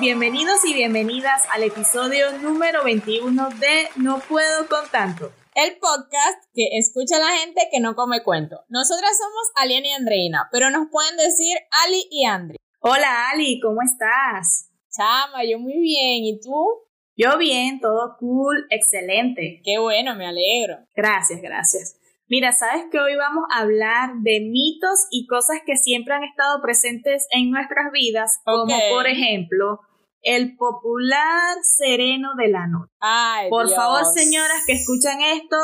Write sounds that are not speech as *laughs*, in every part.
Bienvenidos y bienvenidas al episodio número 21 de No puedo con tanto. El podcast que escucha a la gente que no come cuento. Nosotras somos Aliana y Andreina, pero nos pueden decir Ali y Andri. Hola Ali, ¿cómo estás? Chama, yo muy bien, ¿y tú? Yo bien, todo cool, excelente. Qué bueno, me alegro. Gracias, gracias. Mira, sabes que hoy vamos a hablar de mitos y cosas que siempre han estado presentes en nuestras vidas, como por ejemplo el popular sereno de la noche. Ay, por favor, señoras que escuchan esto,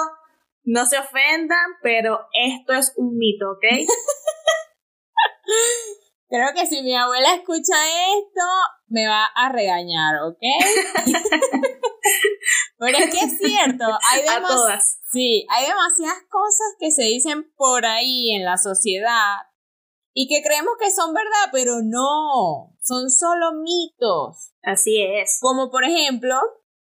no se ofendan, pero esto es un mito, ¿ok? *laughs* Creo que si mi abuela escucha esto, me va a regañar, ¿ok? *laughs* Pero es que es cierto, hay todas. Sí, hay demasiadas cosas que se dicen por ahí en la sociedad y que creemos que son verdad, pero no, son solo mitos. Así es. Como por ejemplo,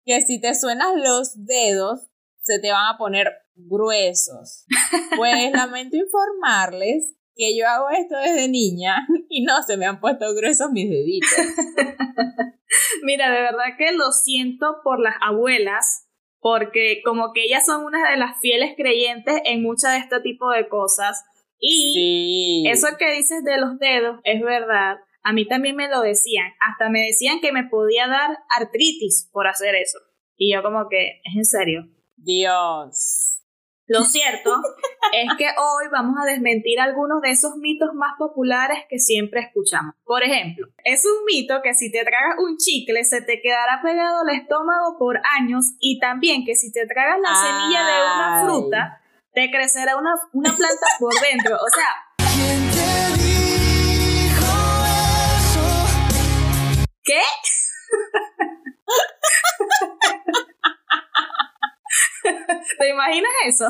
que si te suenas los dedos, se te van a poner gruesos. *laughs* Pues lamento informarles que yo hago esto desde niña *laughs* y no se me han puesto gruesos mis deditos. *laughs* Mira, de verdad que lo siento por las abuelas, porque como que ellas son una de las fieles creyentes en muchas de este tipo de cosas. Y eso que dices de los dedos es verdad. A mí también me lo decían. Hasta me decían que me podía dar artritis por hacer eso. Y yo como que, ¿es en serio? Dios. Lo cierto *laughs* es que hoy vamos a desmentir algunos de esos mitos más populares que siempre escuchamos. Por ejemplo, es un mito que si te tragas un chicle se te quedará pegado al estómago por años y también que si te tragas la semilla de una fruta te crecerá una, una planta por dentro. O sea... ¿Qué? ¿Te imaginas eso?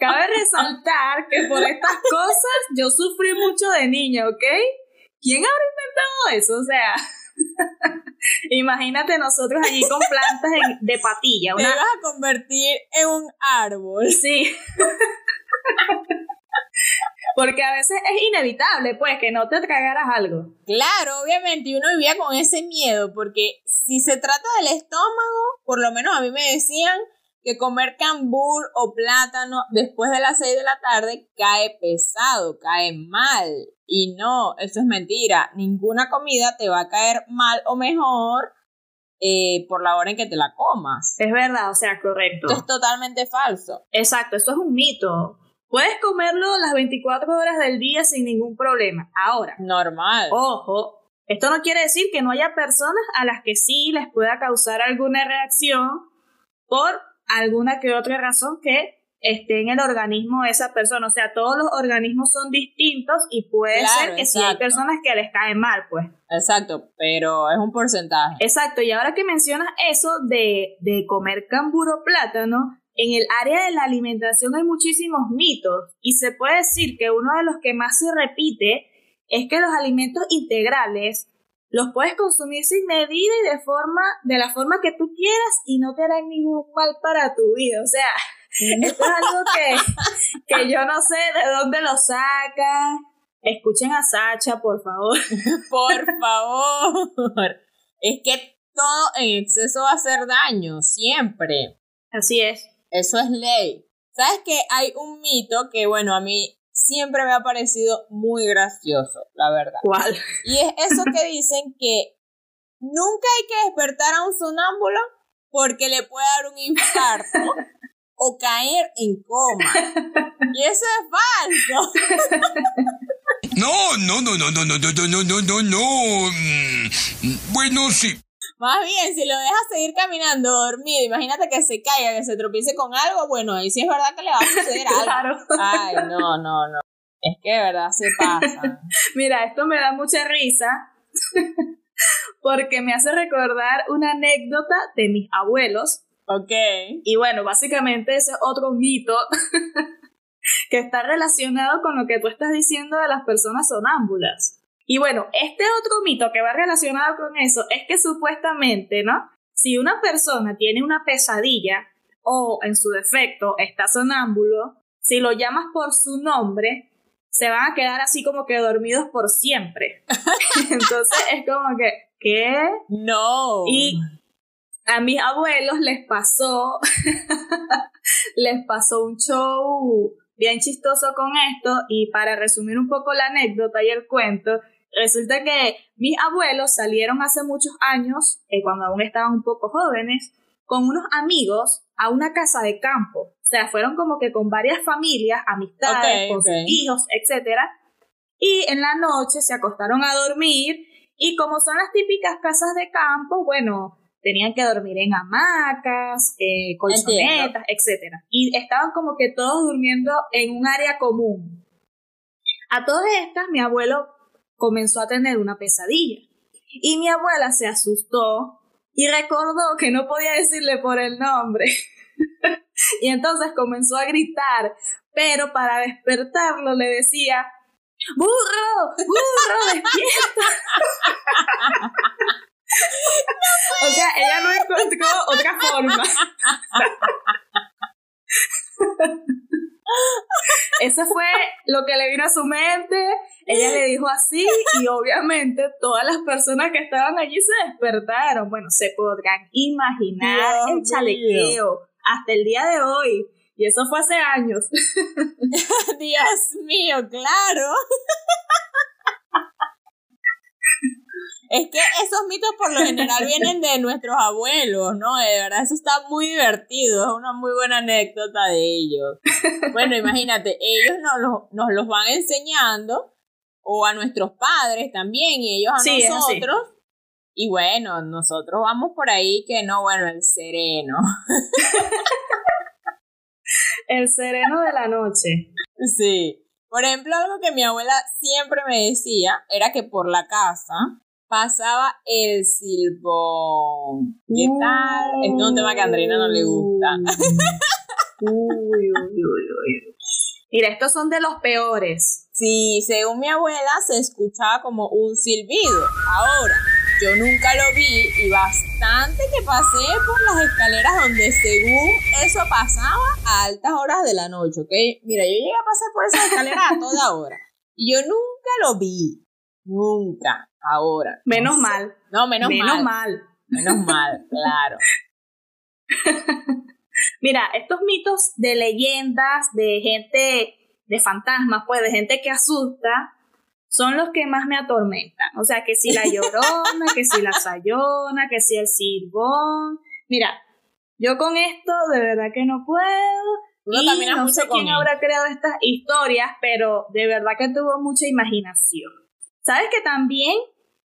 Cabe resaltar que por estas cosas yo sufrí mucho de niña, ¿ok? ¿Quién habrá inventado eso? O sea, imagínate nosotros allí con plantas de patilla. Una... Te vas a convertir en un árbol. Sí. Porque a veces es inevitable, pues, que no te tragaras algo. Claro, obviamente, y uno vivía con ese miedo, porque si se trata del estómago, por lo menos a mí me decían que comer cambur o plátano después de las 6 de la tarde cae pesado, cae mal. Y no, eso es mentira. Ninguna comida te va a caer mal o mejor eh, por la hora en que te la comas. Es verdad, o sea, correcto. Esto es totalmente falso. Exacto, eso es un mito. Puedes comerlo las 24 horas del día sin ningún problema. Ahora. Normal. Ojo, esto no quiere decir que no haya personas a las que sí les pueda causar alguna reacción por alguna que otra razón que esté en el organismo de esa persona. O sea, todos los organismos son distintos y puede ser que sí hay personas que les caen mal, pues. Exacto, pero es un porcentaje. Exacto, y ahora que mencionas eso de, de comer camburo plátano, en el área de la alimentación hay muchísimos mitos y se puede decir que uno de los que más se repite es que los alimentos integrales los puedes consumir sin medida y de forma, de la forma que tú quieras y no te harán ningún mal para tu vida. O sea, esto es algo que, que yo no sé de dónde lo sacan. Escuchen a Sacha, por favor. *laughs* por favor. Es que todo en exceso va a hacer daño, siempre. Así es. Eso es ley. ¿Sabes que hay un mito que, bueno, a mí siempre me ha parecido muy gracioso, la verdad. ¿Cuál? Y es eso que dicen que nunca hay que despertar a un sonámbulo porque le puede dar un infarto o caer en coma. Y eso es falso. No, no, no, no, no, no, no, no, no, no, no. Bueno, sí. Más bien, si lo dejas seguir caminando dormido, imagínate que se caiga, que se tropiece con algo, bueno, ahí sí es verdad que le va a suceder *laughs* algo. Claro. Ay, no, no, no. Es que de verdad se pasa. *laughs* Mira, esto me da mucha risa *laughs* porque me hace recordar una anécdota de mis abuelos. Ok. Y bueno, básicamente ese es otro mito que está relacionado con lo que tú estás diciendo de las personas sonámbulas. Y bueno, este otro mito que va relacionado con eso es que supuestamente, ¿no? Si una persona tiene una pesadilla o en su defecto está sonámbulo, si lo llamas por su nombre, se van a quedar así como que dormidos por siempre. *laughs* Entonces es como que, ¿qué? No. Y a mis abuelos les pasó, *laughs* les pasó un show bien chistoso con esto y para resumir un poco la anécdota y el cuento, resulta que mis abuelos salieron hace muchos años, eh, cuando aún estaban un poco jóvenes, con unos amigos a una casa de campo. O sea, fueron como que con varias familias, amistades, con sus hijos, etc. Y en la noche se acostaron a dormir y como son las típicas casas de campo, bueno, tenían que dormir en hamacas, eh, colchonetas, etc. Y estaban como que todos durmiendo en un área común. A todas estas, mi abuelo comenzó a tener una pesadilla. Y mi abuela se asustó y recordó que no podía decirle por el nombre. *laughs* y entonces comenzó a gritar, pero para despertarlo le decía, ¡Burro! ¡Burro, *laughs* despierta! *laughs* o sea, ella no encontró otra forma. Eso fue lo que le vino a su mente. Ella le dijo así y obviamente todas las personas que estaban allí se despertaron. Bueno, se podrán imaginar el chalequeo hasta el día de hoy. Y eso fue hace años. *laughs* Dios mío, claro. Es que esos mitos por lo general *laughs* vienen de nuestros abuelos, ¿no? De verdad, eso está muy divertido, es una muy buena anécdota de ellos. Bueno, imagínate, ellos nos, los, nos los van enseñando, o a nuestros padres también, y ellos a nosotros. Y bueno, nosotros vamos por ahí que no, bueno, el sereno. *laughs* el sereno de la noche. Sí. Por ejemplo, algo que mi abuela siempre me decía era que por la casa pasaba el silbón. ¿Qué tal? Este es un tema que a Andrina no le gusta. uy, uy, uy, Mira, estos son de los peores. Sí, según mi abuela se escuchaba como un silbido. Ahora, yo nunca lo vi y bastante que pasé por las escaleras donde según eso pasaba a altas horas de la noche, ¿ok? Mira, yo llegué a pasar por esa escalera a toda hora y yo nunca lo vi. Nunca. Ahora. Menos mal. No, menos, menos mal. Menos mal, *laughs* claro. Mira, estos mitos de leyendas, de gente, de fantasmas, pues, de gente que asusta, son los que más me atormentan. O sea, que si la llorona, que si la sayona, que si el silbón. Mira, yo con esto de verdad que no puedo. y no sé quién habrá creado estas historias, pero de verdad que tuvo mucha imaginación. ¿Sabes que también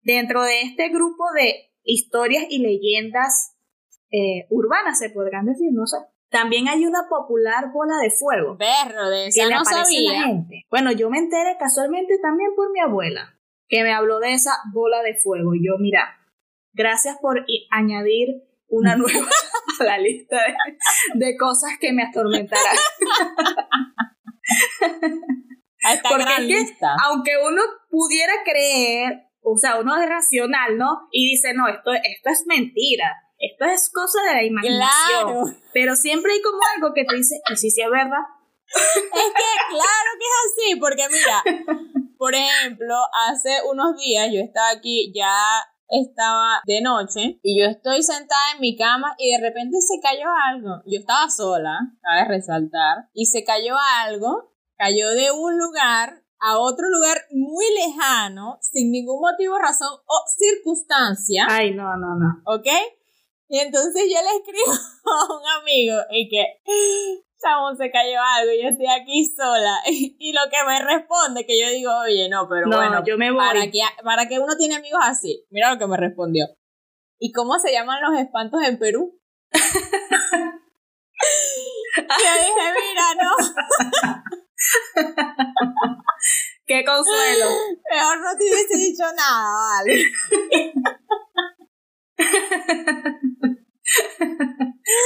dentro de este grupo de historias y leyendas eh, urbanas, se podrán decir, no sé, también hay una popular bola de fuego. Perro, de esa no sabía. gente. Bueno, yo me enteré casualmente también por mi abuela, que me habló de esa bola de fuego. Y yo, mira, gracias por añadir una *laughs* nueva a la lista de, cosas que me atormentarán. *laughs* Porque es que, aunque uno pudiera creer, o sea, uno es racional, ¿no? Y dice, no, esto, esto es mentira esto es cosa de la imaginación. Pero siempre hay como algo que te dice, que sí, sí es verdad. Es que claro que es así, porque mira, por ejemplo, hace unos días yo estaba aquí, ya estaba de noche y yo estoy sentada en mi cama y de repente se cayó algo. Yo estaba sola, cabe resaltar, y se cayó algo, cayó de un lugar a otro lugar muy lejano, sin ningún motivo, razón o circunstancia. Ay, no, no, no. ¿Ok? Y entonces yo le escribo *laughs* a un amigo y que, chamo, se cayó algo, yo estoy aquí sola. *laughs* Y, lo que me responde, que yo digo, oye, no, pero bueno, yo me voy. Para que, para que uno tiene amigos así. Mira lo que me respondió. ¿Y cómo se llaman los espantos en Perú? *laughs* yo dije, mira, no. *laughs* Qué consuelo. Mejor no te hubiese dicho nada, vale.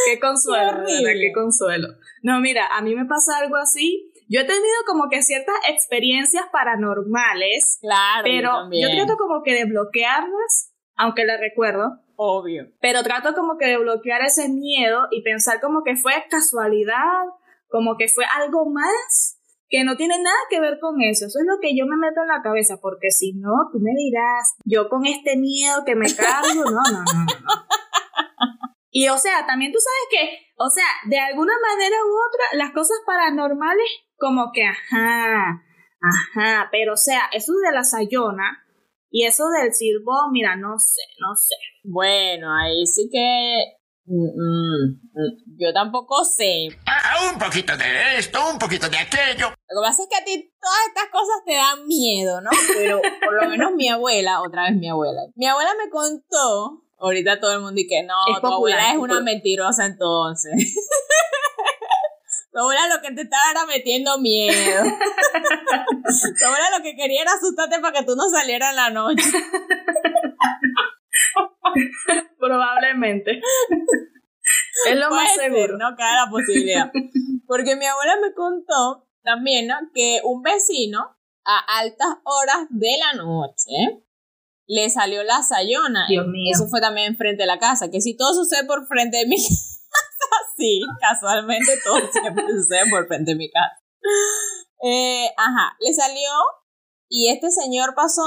qué consuelo, qué consuelo. No, mira, a mí me pasa algo así. Yo he tenido como que ciertas experiencias paranormales. Claro. Pero yo, trato como que de bloquearlas, aunque las recuerdo. Obvio. Pero trato como que de bloquear ese miedo y pensar como que fue casualidad, como que fue algo más que no tiene nada que ver con eso. Eso es lo que yo me meto en la cabeza, porque si no, tú me dirás, yo con este miedo que me cargo, no, no, no, no. Y o sea, también tú sabes que, o sea, de alguna manera u otra, las cosas paranormales, como que, ajá, ajá, pero o sea, eso de la sayona y eso del silbo, mira, no sé, no sé. Bueno, ahí sí que Mm, mm, yo tampoco sé. Ah, un poquito de esto, un poquito de aquello. Lo que pasa es que a ti todas estas cosas te dan miedo, ¿no? Pero por lo menos mi abuela, otra vez mi abuela, mi abuela me contó, ahorita todo el mundo dice que no, tu abuela es una mentirosa entonces. *laughs* tu abuela lo que te estaba era metiendo miedo. *laughs* tu abuela lo que quería era asustarte para que tú no salieras en la noche. *laughs* *laughs* Probablemente. *laughs* es lo más seguro. no cae la posibilidad. *laughs* Porque mi abuela me contó también, ¿no? Que un vecino a altas horas de la noche le salió la sayona. Dios mío. Eso fue también enfrente de la casa. Que si todo sucede por frente de mi casa, sí, casualmente todo siempre sucede por frente de mi casa. Eh, ajá, le salió y este señor pasó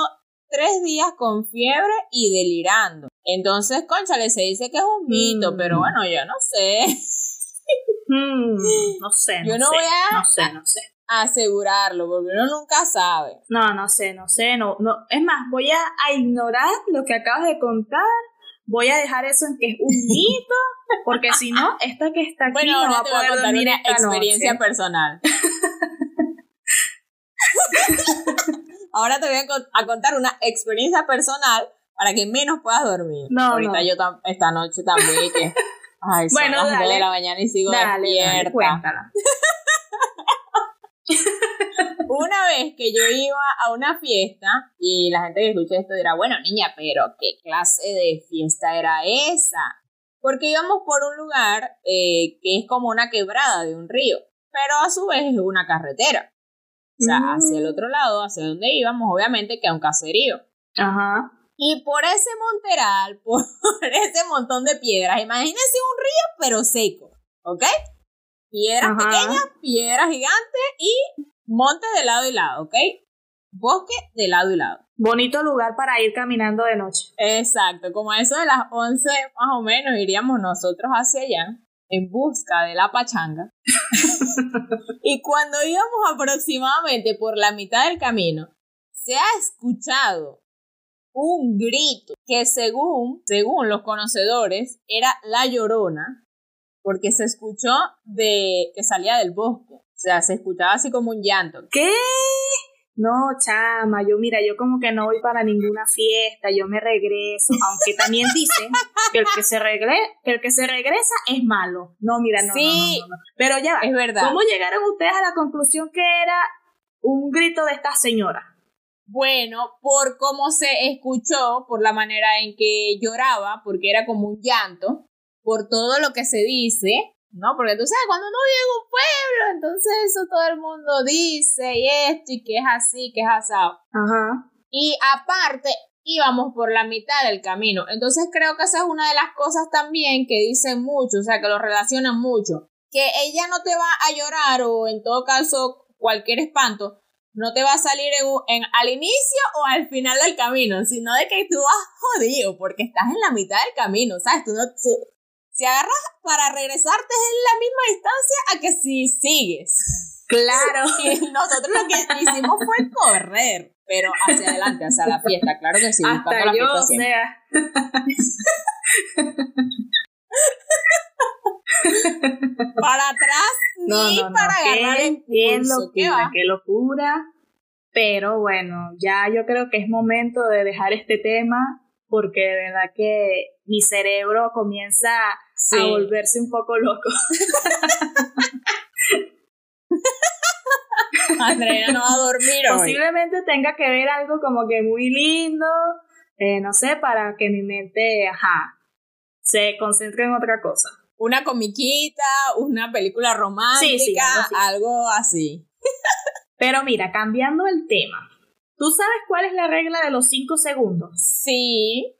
tres días con fiebre y delirando. Entonces, conchale, se dice que es un mito, pero mm. bueno, yo no sé. Mm, no sé. yo no, voy a, no sé, no sé. asegurarlo, porque uno nunca sabe. No, no sé, no sé, no, no. Es más, voy a, ignorar lo que acabas de contar. Voy a dejar eso en que es un *laughs* mito, porque si no, esta que está aquí bueno, no va a poder contar una experiencia personal. *laughs* Ahora te voy a, contar una experiencia personal para que menos puedas dormir. No, Ahorita yo esta noche también que... Ay, son bueno, las de la mañana y sigo despierta. cuéntala. *laughs* una vez que yo iba a una fiesta y la gente que escucha esto dirá, bueno, niña, pero ¿qué clase de fiesta era esa? Porque íbamos por un lugar eh, que es como una quebrada de un río, pero a su vez es una carretera. O sea, hacia el mm. otro lado, hacia donde íbamos, obviamente queda un caserío. Ajá. Y por ese monteral, *laughs* por ese montón de piedras, imagínense un río pero seco, ¿ok? Piedras pequeñas, piedras gigantes y monte de lado y lado, ¿ok? Bosque de lado y lado. Bonito lugar para ir caminando de noche. Exacto, como a eso de las 11 más o menos iríamos nosotros hacia allá en busca de la pachanga. *laughs* y cuando íbamos aproximadamente por la mitad del camino, se ha escuchado un grito que según, según los conocedores, era la llorona, porque se escuchó de que salía del bosque. O sea, se escuchaba así como un llanto. ¿Qué? no, chama, yo mira, yo como que no voy para ninguna fiesta, yo me regreso, aunque también dicen que el que se que el que se regresa es malo. No, mira, no, sí, no, Pero ya es verdad. ¿Cómo llegaron ustedes a la conclusión que era un grito de esta señora? Bueno, por cómo se escuchó, por la manera en que lloraba, porque era como un llanto, por todo lo que se dice, ¿no? Porque tú sabes, cuando uno vive en un pueblo, entonces eso todo el mundo dice y esto y que es así, que es asado. Ajá. Y aparte, íbamos por la mitad del camino. Entonces creo que esa es una de las cosas también que dicen mucho, o sea, que lo relacionan mucho. Que ella no te va a llorar o en todo caso cualquier espanto, no te va a salir en, al inicio o al final del camino, sino de que tú vas jodido porque estás en la mitad del camino, ¿sabes? Tú no, si agarras para regresarte es en la misma distancia a que si sigues. Claro. *laughs* Y nosotros lo que hicimos fue correr, pero hacia adelante, hacia la fiesta, claro que sí. Hasta la yo, o sea. *laughs* para atrás ni para agarrar el qué locura, qué locura. Pero bueno, ya yo creo que es momento de dejar este tema porque de verdad que mi cerebro comienza a volverse un poco loco. *laughs* Andrea no va a dormir Posiblemente tenga que ver algo como que muy lindo, eh, no sé, para que mi mente, ajá, se concentre en otra cosa. Una comiquita, una película romántica, algo así. *laughs* Pero mira, cambiando el tema, ¿Tú sabes cuál es la regla de los 5 segundos? Sí,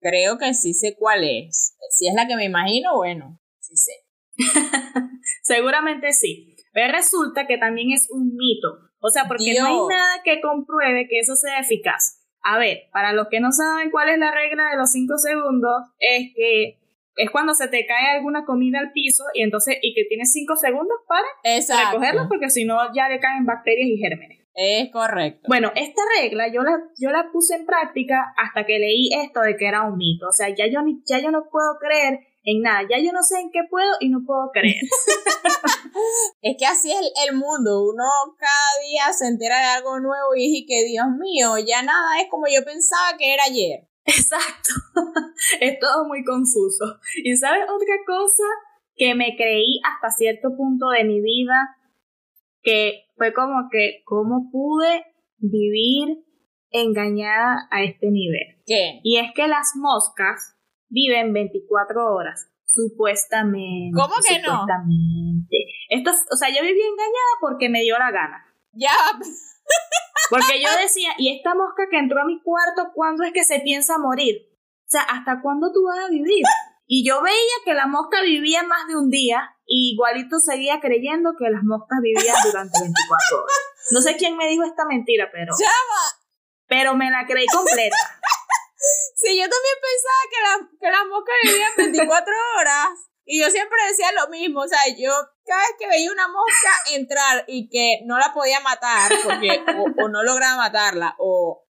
creo que sí sé cuál es. Si es la que me imagino, bueno, sí sé. *laughs* Seguramente sí. Pero resulta que también es un mito. O sea, porque no hay nada que compruebe que eso sea eficaz. A ver, para los que no saben cuál es la regla de los 5 segundos, es que es cuando se te cae alguna comida al piso y entonces y que tienes 5 segundos para recogerla porque si no ya le caen bacterias y gérmenes. Es correcto. Bueno, esta regla yo la, yo la puse en práctica hasta que leí esto de que era un mito. O sea, ya yo, ya yo no puedo creer en nada. Ya yo no sé en qué puedo y no puedo creer. *laughs* es que así es el, mundo. Uno cada día se entera de algo nuevo y dice que, Dios mío, ya nada es como yo pensaba que era ayer. *laughs* Exacto. *laughs* es todo muy confuso. Y sabes otra cosa que me creí hasta cierto punto de mi vida, que fue como que, ¿cómo pude vivir engañada a este nivel? ¿Qué? Y es que las moscas viven 24 horas. Supuestamente. ¿Cómo que supuestamente. no? Esto, o sea, yo viví engañada porque me dio la gana. Ya. Porque yo decía, ¿y esta mosca que entró a mi cuarto, cuándo es que se piensa morir? O sea, ¿hasta cuándo tú vas a vivir? Y yo veía que la mosca vivía más de un día, y igualito seguía creyendo que las moscas vivían durante 24 horas. No sé quién me dijo esta mentira, pero. ¡Chava! Pero me la creí completa. *laughs* Sí, yo también pensaba que, la, que las moscas vivían 24 horas. Y yo siempre decía lo mismo, o sea, yo cada vez que veía una mosca entrar y que no la podía matar, porque o, no lograba matarla, o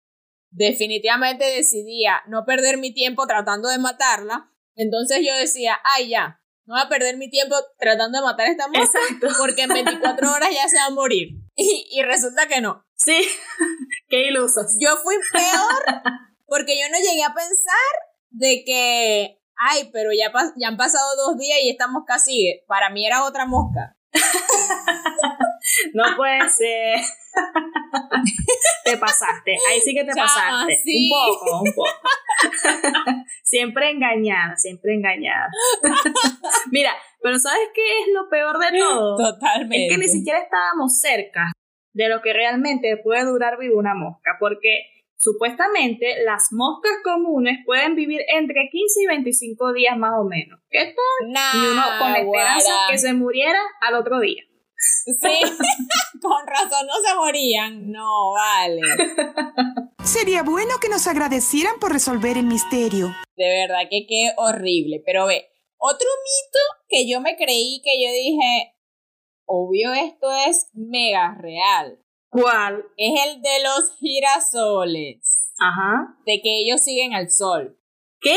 definitivamente decidía no perder mi tiempo tratando de matarla, entonces yo decía, ay ya, no voy a perder mi tiempo tratando de matar a esta mosca, porque en 24 horas ya se va a morir. Y, y resulta que no. Sí, *laughs* qué ilusos. Yo fui peor porque yo no llegué a pensar de que, ay, pero ya, ya han pasado dos días y esta mosca sigue. Para mí era otra mosca. *laughs* no puede ser. *laughs* te pasaste. Ahí sí que te pasaste. Un poco, un poco. *laughs* siempre engañada, siempre engañada. Mira, pero ¿sabes qué es lo peor de todo? Totalmente. Es que ni siquiera estábamos cerca de lo que realmente puede durar vivo una mosca, porque Supuestamente, las moscas comunes pueden vivir entre 15 y 25 días más o menos. ¿Qué tal? y uno con esperanza que se muriera al otro día. Sí, *laughs* con razón no se morían. No, vale. *laughs* Sería bueno que nos agradecieran por resolver el misterio. De verdad que qué horrible. Pero ve, otro mito que yo me creí que yo dije, obvio esto es mega real. ¿Cuál? Es el de los girasoles. Ajá. De que ellos siguen al sol. ¿Qué?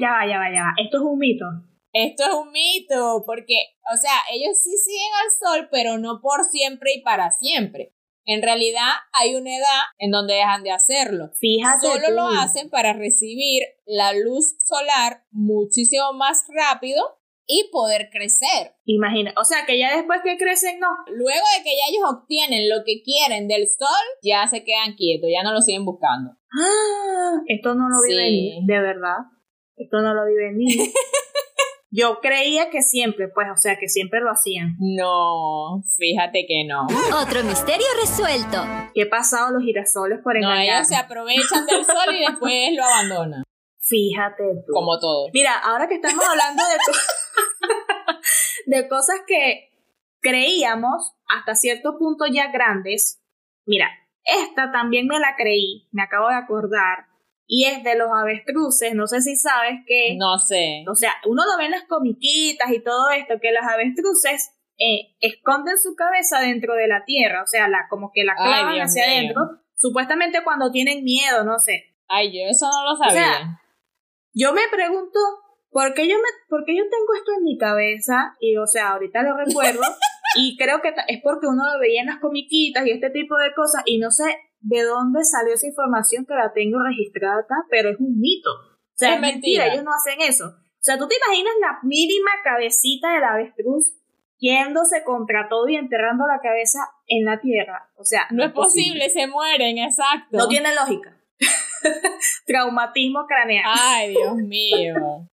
Ya va, ya va, ya va. Esto es un mito. Esto es un mito, porque, o sea, ellos sí siguen al sol, pero no por siempre y para siempre. En realidad hay una edad en donde dejan de hacerlo. Fíjate. Solo lo hacen para recibir la luz solar muchísimo más rápido y poder crecer. Imagina, o sea que ya después que crecen, no. Luego de que ya ellos obtienen lo que quieren del sol, ya se quedan quietos, ya no lo siguen buscando. Ah, esto no lo vi venir, de verdad. Esto no lo vi venir. *laughs* Yo creía que siempre, pues, o sea, que siempre lo hacían. No, fíjate que no. Otro misterio resuelto. ¿Qué ha pasado los girasoles por engañar? No, ellos se aprovechan del sol y después lo abandonan. Fíjate tú. Como todo. Mira, ahora que estamos hablando de, *laughs* de cosas que creíamos hasta cierto punto ya grandes, mira, esta también me la creí, me acabo de acordar, y es de los avestruces, no sé si sabes que... No sé. O sea, uno lo ve en las comiquitas y todo esto, que los avestruces eh, esconden su cabeza dentro de la tierra, o sea, la, como que la clavan hacia adentro, supuestamente cuando tienen miedo, no sé. Ay, yo eso no lo sabía. Yo me pregunto, ¿por qué yo, me, por qué yo tengo esto en mi cabeza? Y, o sea, ahorita lo recuerdo. *laughs* y creo que es porque uno lo veía en las comiquitas y este tipo de cosas. Y no sé de dónde salió esa información que la tengo registrada acá, pero es un mito. O sea, es, mentira. ellos no hacen eso. O sea, tú te imaginas la mínima cabecita del avestruz yéndose contra todo y enterrando la cabeza en la tierra. O sea, no, es posible, se mueren, exacto. No tiene lógica. *laughs* Traumatismo craneal. Ay, Dios mío.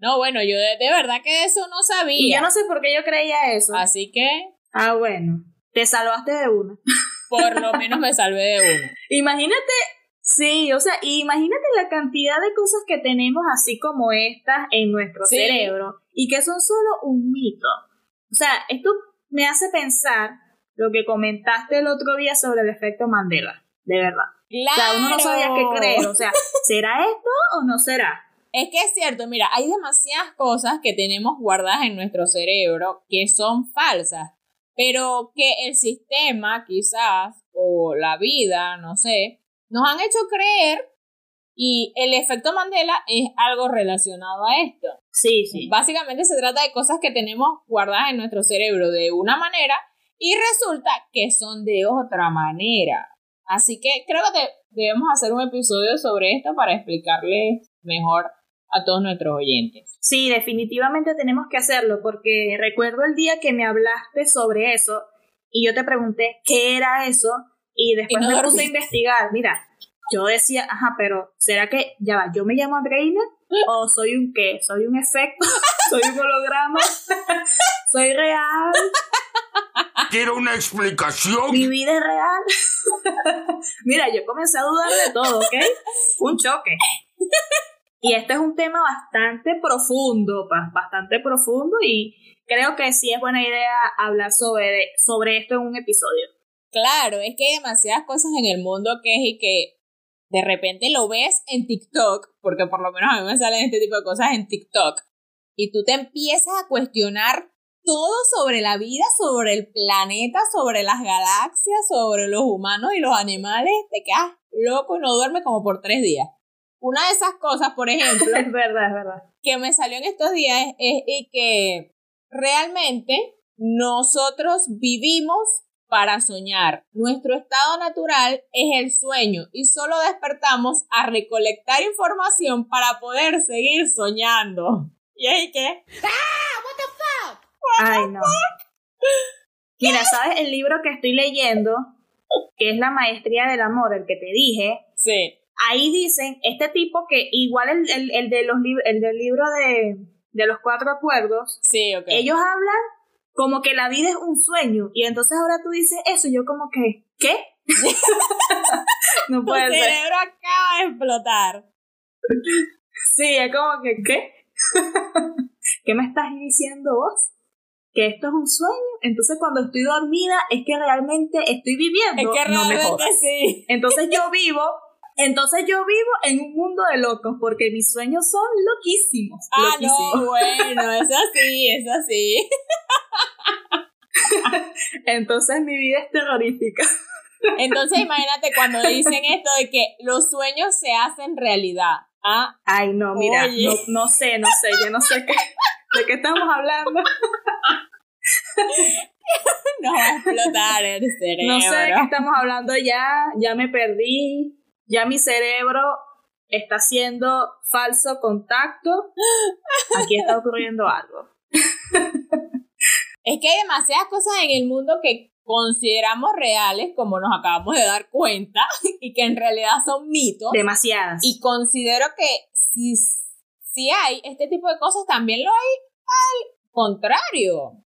No, bueno, yo de, verdad que eso no sabía. Y yo no sé por qué yo creía eso. Así que. Ah, bueno. Te salvaste de una. *laughs* Por lo menos me salvé de una. Imagínate, sí, o sea, imagínate la cantidad de cosas que tenemos así como estas en nuestro cerebro y que son solo un mito. O sea, esto me hace pensar lo que comentaste el otro día sobre el efecto Mandela, de verdad. Claro. O sea, uno no sabía qué creer, o sea, ¿será esto o no será? Es que es cierto, mira, hay demasiadas cosas que tenemos guardadas en nuestro cerebro que son falsas, pero que el sistema quizás o la vida, no sé, nos han hecho creer y el efecto Mandela es algo relacionado a esto. Sí, sí. Básicamente se trata de cosas que tenemos guardadas en nuestro cerebro de una manera y resulta que son de otra manera. Así que creo que debemos hacer un episodio sobre esto para explicarles mejor a todos nuestros oyentes. Sí, definitivamente tenemos que hacerlo porque recuerdo el día que me hablaste sobre eso y yo te pregunté qué era eso y después Y no me puse a dormiste. investigar. Mira, yo decía, ajá, pero ¿será que ya va? ¿Yo me llamo Andreina? ¿O soy un qué? ¿Soy un efecto? *laughs* ¿Soy un holograma? *laughs* ¿Soy real? Quiero una explicación. ¿Mi vida es real? *laughs* Mira, yo comencé a dudar de todo, ¿ok? Un choque. Y este es un tema bastante profundo, bastante profundo y creo que sí es buena idea hablar sobre, sobre esto en un episodio. Claro, es que hay demasiadas cosas en el mundo que es y que de repente lo ves en TikTok, porque por lo menos a mí me salen este tipo de cosas en TikTok, y tú te empiezas a cuestionar todo sobre la vida, sobre el planeta, sobre las galaxias, sobre los humanos y los animales, te quedas loco y no duermes como por tres días. Una de esas cosas, por ejemplo, *laughs* Es verdad, es verdad. que me salió en estos días es, y que realmente nosotros vivimos para soñar. Nuestro estado natural es el sueño y solo despertamos a recolectar información para poder seguir soñando. *laughs* ¿Y ahí qué? Ay, no. *laughs* Mira, ¿sabes el libro que estoy leyendo? Que es La Maestría del Amor, el que te dije. Sí. Ahí dicen, este tipo que igual el, el, el de los el del libro de, de los cuatro acuerdos, Sí, ok. ellos hablan como que la vida es un sueño. Y entonces ahora tú dices eso, y yo como que, ¿qué? *laughs* no Tu puede ser. cerebro acaba de explotar. Sí, es como que, ¿qué? *laughs* ¿Qué me estás diciendo vos? ¿Que esto es un sueño? Entonces cuando estoy dormida es que realmente estoy viviendo. Es que no me realmente jodas. sí. Entonces yo *laughs* vivo, entonces yo vivo en un mundo de locos porque mis sueños son loquísimos. Ah, loquísimos. no, bueno, es así, es así. *laughs* Entonces mi vida es terrorífica. Entonces *laughs* imagínate cuando dicen esto de que los sueños se hacen realidad. Ah, Ay, no, mira, no, no sé, no sé, yo no sé qué, de qué estamos hablando. *laughs* nos va a explotar el cerebro. No sé de qué estamos hablando ya, ya me perdí, ya mi cerebro está haciendo falso contacto. Aquí está ocurriendo algo. Es que hay demasiadas cosas en el mundo que consideramos reales, como nos acabamos de dar cuenta, *laughs* y que en realidad son mitos. Demasiadas. Y considero que si, si hay este tipo de cosas, también lo hay al contrario.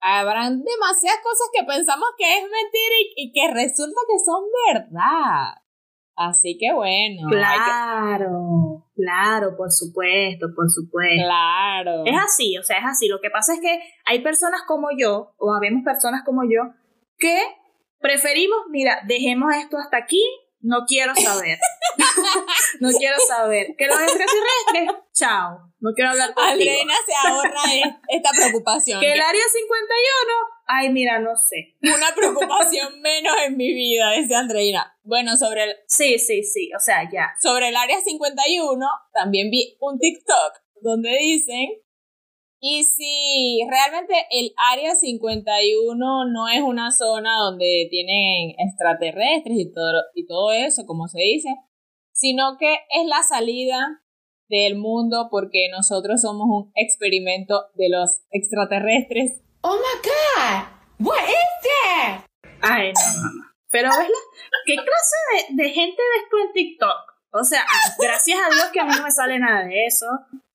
Habrán demasiadas cosas que pensamos que es mentira y, y que resulta que son verdad. Así que bueno. que- Claro, claro, por supuesto, por supuesto. claro. Es así, o sea, es así. Lo que pasa es que hay personas como yo, o habemos personas como yo, que preferimos, mira, dejemos esto hasta aquí, no quiero saber. *laughs* no quiero saber. Que los extraterrestres, chao, no quiero hablar contigo. Andreina se ahorra es- esta preocupación. Que el área 51, ay, mira, no sé. Una preocupación *laughs* menos en mi vida, dice Andreina. Bueno, sobre el, Sí, sí, sí, o sea, ya. sobre el área 51, también vi un TikTok donde dicen, y si realmente el área 51 no es una zona donde tienen extraterrestres y todo, y todo eso, como se dice, sino que es la salida del mundo porque nosotros somos un experimento de los extraterrestres. Oh my god! What is that? Ay, no, no, no. Pero ves la, ¿qué clase de, de gente ves tú en TikTok? O sea, gracias a Dios que a mí no me sale nada de eso.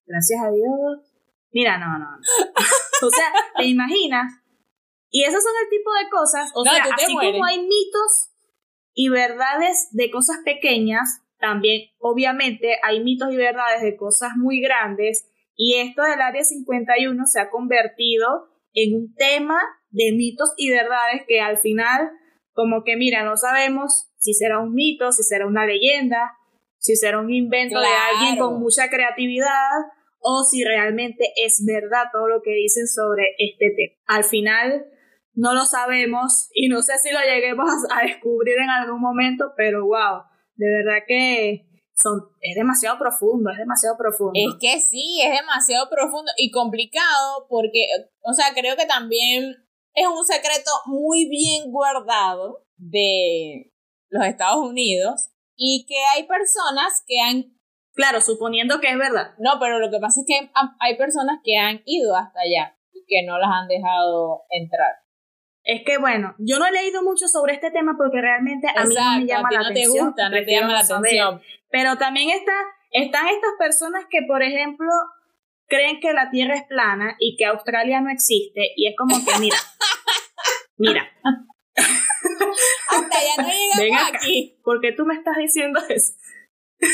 Gracias a Dios. Mira, no, no, no. O sea, ¿te imaginas? Y esos son el tipo de cosas, o No, sea, así mueres. como hay mitos y verdades de cosas pequeñas, también obviamente hay mitos y verdades de cosas muy grandes y esto del área 51 se ha convertido en un tema de mitos y verdades que al final, como que mira, no sabemos si será un mito, si será una leyenda, si será un invento de alguien con mucha creatividad o si realmente es verdad todo lo que dicen sobre este tema. Al final no lo sabemos y no sé si lo lleguemos a descubrir en algún momento, pero wow, de verdad que son, es demasiado profundo, es demasiado profundo. Es que sí, es demasiado profundo y complicado porque, o sea, creo que también es un secreto muy bien guardado de los Estados Unidos y que hay personas que han... Claro, suponiendo que es verdad. No, pero lo que pasa es que hay personas que han ido hasta allá y que no las han dejado entrar. Es que bueno, yo no he leído mucho sobre este tema porque realmente a mí no me llama la atención. Te gusta, no te llama la atención. Pero también está, están estas personas que, por ejemplo, creen que la Tierra es plana y que Australia no existe. Y es como que, mira, *laughs* mira. Hasta ya no llegamos aquí. ¿Por qué tú me estás diciendo eso? *laughs*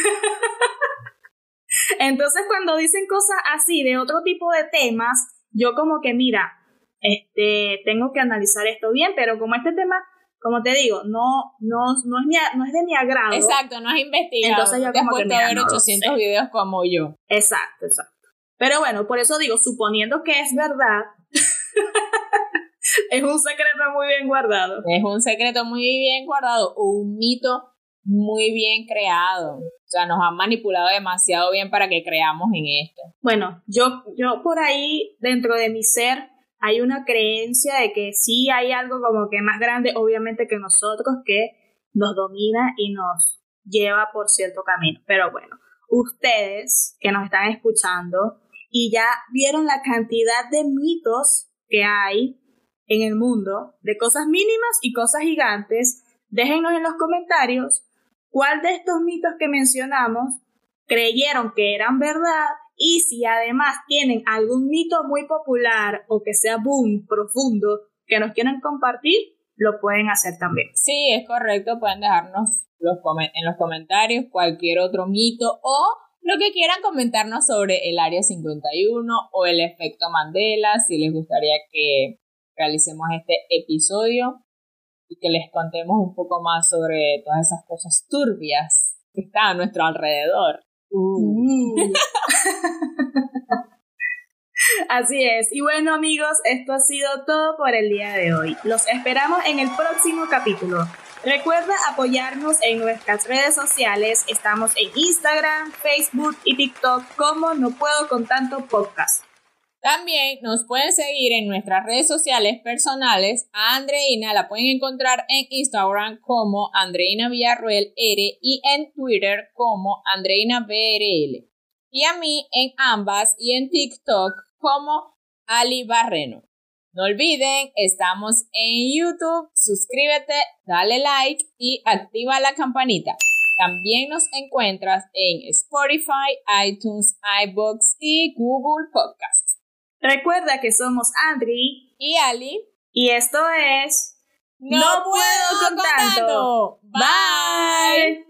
Entonces, cuando dicen cosas así de otro tipo de temas, yo como que, mira, este, tengo que analizar esto bien, pero como este tema, como te digo, no, no, no, es, no es de mi agrado. Exacto, no has investigado. Entonces yo como que ver 800 videos como yo. Exacto, exacto. Pero bueno, por eso digo, suponiendo que es verdad, *laughs* es un secreto muy bien guardado. Es un secreto muy bien guardado, un mito muy bien creado. O sea, nos han manipulado demasiado bien para que creamos en esto. Bueno, yo, yo por ahí, dentro de mi ser, hay una creencia de que sí hay algo como que más grande, obviamente, que nosotros, que nos domina y nos lleva por cierto camino. Pero bueno, ustedes que nos están escuchando y ya vieron la cantidad de mitos que hay en el mundo, de cosas mínimas y cosas gigantes, déjenos en los comentarios cuál de estos mitos que mencionamos creyeron que eran verdad y si además tienen algún mito muy popular o que sea boom, profundo, que nos quieran compartir, lo pueden hacer también. Sí, es correcto, pueden dejarnos los en los comentarios cualquier otro mito o lo que quieran comentarnos sobre el Área 51 o el efecto Mandela, si les gustaría que realicemos este episodio y que les contemos un poco más sobre todas esas cosas turbias que están a nuestro alrededor. Uh. *laughs* Así es. Y bueno amigos, esto ha sido todo por el día de hoy. Los esperamos en el próximo capítulo. Recuerda apoyarnos en nuestras redes sociales. Estamos en Instagram, Facebook y TikTok como No Puedo con Tanto Podcast. También nos pueden seguir en nuestras redes sociales personales. A Andreina la pueden encontrar en Instagram como Andreina Villarruel R y en Twitter como Andreina BRL. Y a mí en ambas y en TikTok como Ali Barreno. No olviden, estamos en YouTube, suscríbete, dale like y activa la campanita. También nos encuentras en Spotify, iTunes, iBooks y Google Podcast. Recuerda que somos Andri y Ali. Y esto es... No, puedo, con tanto. Bye.